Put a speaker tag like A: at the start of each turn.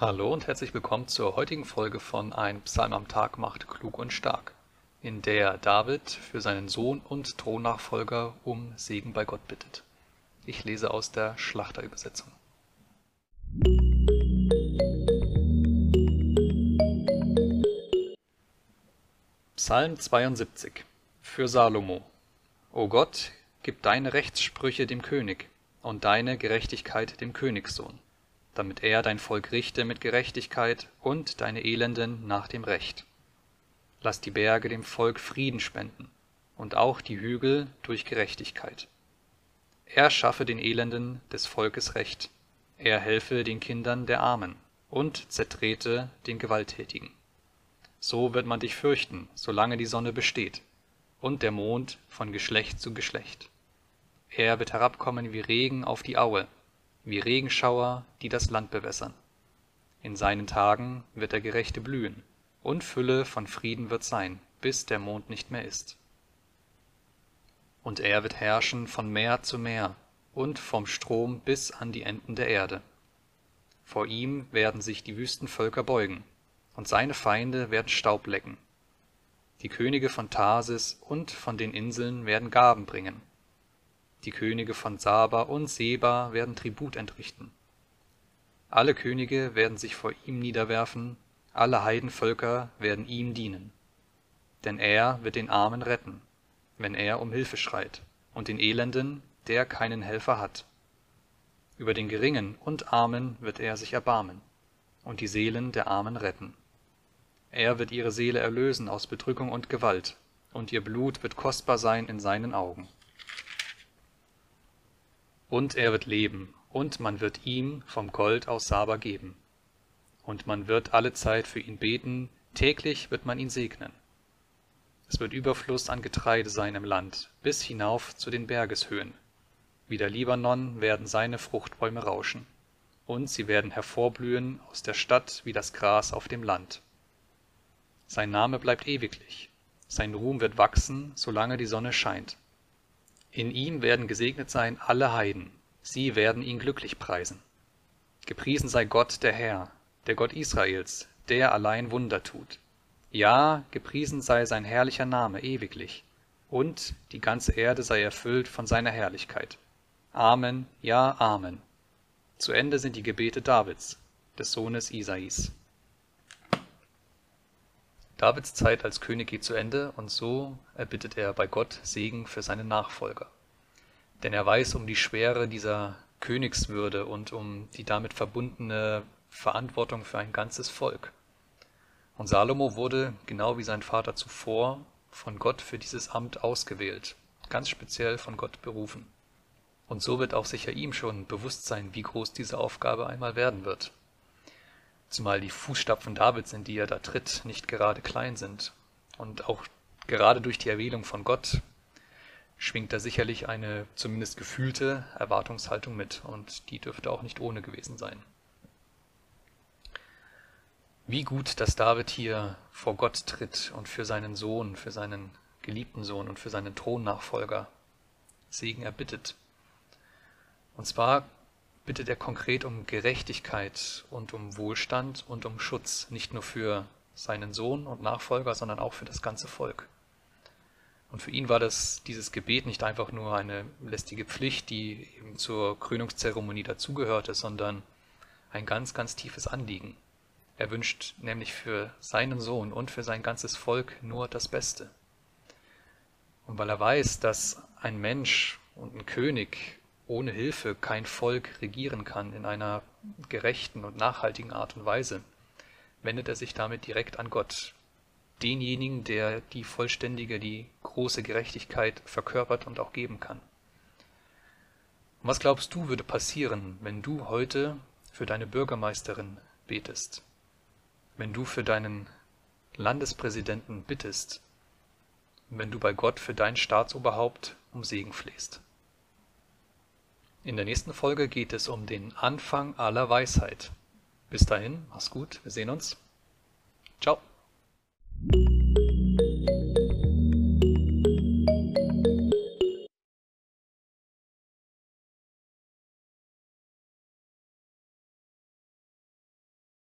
A: Hallo und herzlich willkommen zur heutigen Folge von Ein Psalm am Tag macht klug und stark, in der David für seinen Sohn und Thronnachfolger um Segen bei Gott bittet. Ich lese aus der Schlachterübersetzung. Psalm 72 für Salomo O Gott, gib deine Rechtssprüche dem König und deine Gerechtigkeit dem Königssohn damit er dein Volk richte mit Gerechtigkeit und deine Elenden nach dem Recht. Lass die Berge dem Volk Frieden spenden und auch die Hügel durch Gerechtigkeit. Er schaffe den Elenden des Volkes Recht, er helfe den Kindern der Armen und zertrete den Gewalttätigen. So wird man dich fürchten, solange die Sonne besteht und der Mond von Geschlecht zu Geschlecht. Er wird herabkommen wie Regen auf die Aue wie Regenschauer, die das Land bewässern. In seinen Tagen wird der Gerechte blühen, und Fülle von Frieden wird sein, bis der Mond nicht mehr ist. Und er wird herrschen von Meer zu Meer und vom Strom bis an die Enden der Erde. Vor ihm werden sich die Wüstenvölker beugen, und seine Feinde werden Staub lecken. Die Könige von Tarsis und von den Inseln werden Gaben bringen, die Könige von Saba und Seba werden Tribut entrichten. Alle Könige werden sich vor ihm niederwerfen, alle Heidenvölker werden ihm dienen. Denn er wird den Armen retten, wenn er um Hilfe schreit, und den Elenden, der keinen Helfer hat. Über den Geringen und Armen wird er sich erbarmen und die Seelen der Armen retten. Er wird ihre Seele erlösen aus Bedrückung und Gewalt, und ihr Blut wird kostbar sein in seinen Augen. Und er wird leben, und man wird ihm vom Gold aus Saba geben. Und man wird alle Zeit für ihn beten, täglich wird man ihn segnen. Es wird Überfluss an Getreide sein im Land, bis hinauf zu den Bergeshöhen. Wie der Libanon werden seine Fruchtbäume rauschen, und sie werden hervorblühen aus der Stadt wie das Gras auf dem Land. Sein Name bleibt ewiglich, sein Ruhm wird wachsen, solange die Sonne scheint. In ihm werden gesegnet sein alle Heiden, sie werden ihn glücklich preisen. Gepriesen sei Gott der Herr, der Gott Israels, der allein Wunder tut. Ja, gepriesen sei sein herrlicher Name ewiglich, und die ganze Erde sei erfüllt von seiner Herrlichkeit. Amen, ja, Amen. Zu Ende sind die Gebete Davids, des Sohnes Isais. Davids Zeit als König geht zu Ende und so erbittet er bei Gott Segen für seine Nachfolger. Denn er weiß um die Schwere dieser Königswürde und um die damit verbundene Verantwortung für ein ganzes Volk. Und Salomo wurde, genau wie sein Vater zuvor, von Gott für dieses Amt ausgewählt, ganz speziell von Gott berufen. Und so wird auch sicher ihm schon bewusst sein, wie groß diese Aufgabe einmal werden wird zumal die Fußstapfen Davids, in die er da tritt, nicht gerade klein sind. Und auch gerade durch die Erwählung von Gott schwingt da sicherlich eine zumindest gefühlte Erwartungshaltung mit, und die dürfte auch nicht ohne gewesen sein. Wie gut, dass David hier vor Gott tritt und für seinen Sohn, für seinen geliebten Sohn und für seinen Thronnachfolger Segen erbittet. Und zwar bittet er konkret um Gerechtigkeit und um Wohlstand und um Schutz, nicht nur für seinen Sohn und Nachfolger, sondern auch für das ganze Volk. Und für ihn war das dieses Gebet nicht einfach nur eine lästige Pflicht, die eben zur Krönungszeremonie dazugehörte, sondern ein ganz, ganz tiefes Anliegen. Er wünscht nämlich für seinen Sohn und für sein ganzes Volk nur das Beste. Und weil er weiß, dass ein Mensch und ein König ohne Hilfe kein Volk regieren kann in einer gerechten und nachhaltigen Art und Weise, wendet er sich damit direkt an Gott, denjenigen, der die vollständige, die große Gerechtigkeit verkörpert und auch geben kann. Und was glaubst du würde passieren, wenn du heute für deine Bürgermeisterin betest, wenn du für deinen Landespräsidenten bittest, wenn du bei Gott für dein Staatsoberhaupt um Segen flehst? In der nächsten Folge geht es um den Anfang aller Weisheit. Bis dahin, mach's gut, wir sehen uns. Ciao.